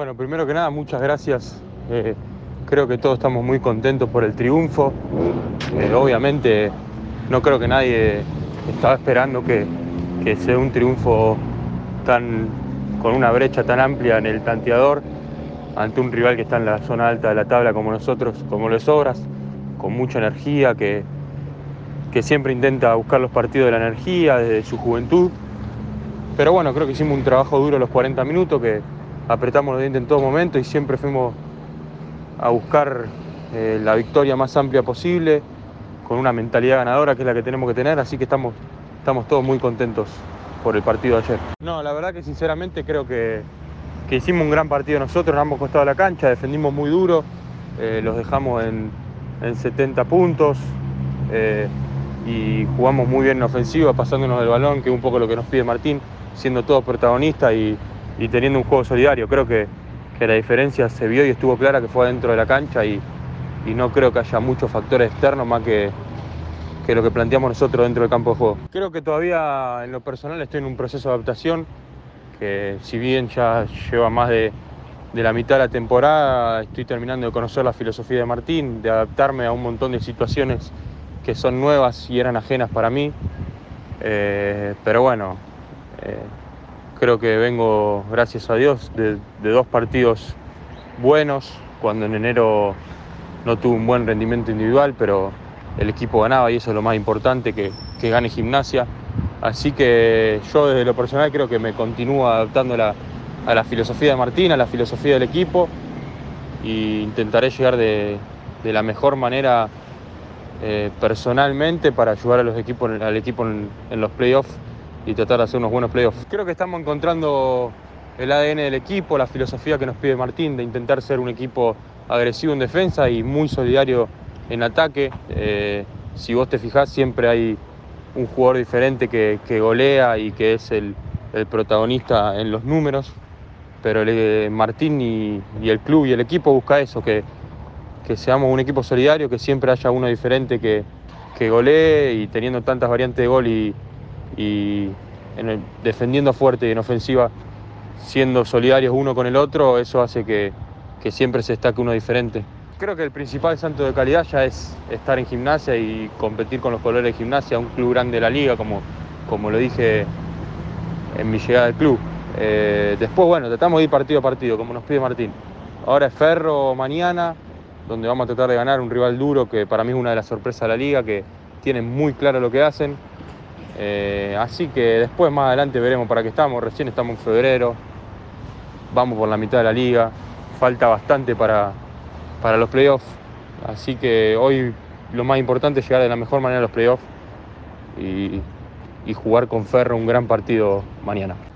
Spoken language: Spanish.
Bueno, primero que nada, muchas gracias. Eh, creo que todos estamos muy contentos por el triunfo. Eh, obviamente, no creo que nadie estaba esperando que, que sea un triunfo tan, con una brecha tan amplia en el planteador ante un rival que está en la zona alta de la tabla como nosotros, como los Obras, con mucha energía, que, que siempre intenta buscar los partidos de la energía desde su juventud. Pero bueno, creo que hicimos un trabajo duro los 40 minutos, que apretamos los dientes en todo momento y siempre fuimos a buscar eh, la victoria más amplia posible, con una mentalidad ganadora que es la que tenemos que tener, así que estamos, estamos todos muy contentos por el partido de ayer. No, la verdad que sinceramente creo que, que hicimos un gran partido nosotros, nos hemos costado la cancha, defendimos muy duro, eh, los dejamos en, en 70 puntos eh, y jugamos muy bien en ofensiva, pasándonos del balón, que es un poco lo que nos pide Martín, siendo todos protagonistas y, y teniendo un juego solidario. Creo que, que, la diferencia se vio y estuvo clara que fue dentro de la cancha y, y no creo que haya muchos factores externos más que, que lo que planteamos nosotros dentro del campo de juego. Creo que todavía en lo personal estoy en un proceso de adaptación, que si bien ya lleva más de, de la mitad de la temporada, estoy terminando de conocer la filosofía de Martín, de adaptarme a un montón de situaciones que son nuevas y eran ajenas para mí. Eh, pero bueno, eh, creo que vengo, gracias a Dios, de, dos partidos buenos, cuando en enero no tuve un buen rendimiento individual, pero el equipo ganaba y eso es lo más importante, que, que gane gimnasia. Así que yo desde lo personal creo que me continúo adaptando la, a la filosofía de Martín, a la filosofía del equipo e intentaré llegar de, de la mejor manera eh, personalmente para ayudar a los equipos, al equipo en los playoffs y tratar de hacer unos buenos playoffs. Creo que estamos encontrando el ADN del equipo, la filosofía que nos pide Martín de intentar ser un equipo agresivo en defensa y muy solidario en ataque. Eh, si vos te fijás, siempre hay un jugador diferente que, que golea y que es el, el, protagonista en los números. Pero el, eh, Martín y, y, el club y el equipo busca eso, que, que, seamos un equipo solidario, que siempre haya uno diferente que, que golee y teniendo tantas variantes de gol y, y defendiendo fuerte y en ofensiva, siendo solidarios uno con el otro, eso hace que, que siempre se destaque uno diferente. Creo que el principal santo de calidad ya es estar en gimnasia y competir con los colores de gimnasia, un club grande de la liga, como, como lo dije en mi llegada al club. Eh, después, bueno, tratamos de ir partido a partido, como nos pide Martín. Ahora es Ferro mañana, donde vamos a tratar de ganar un rival duro, que para mí es una de las sorpresas de la liga, que tienen muy claro lo que hacen. Eh, así que después, más adelante, veremos para qué estamos. Recién estamos en febrero, vamos por la mitad de la liga, falta bastante para, para los playoffs. Así que hoy lo más importante es llegar de la mejor manera a los playoffs y, y jugar con Ferro un gran partido mañana.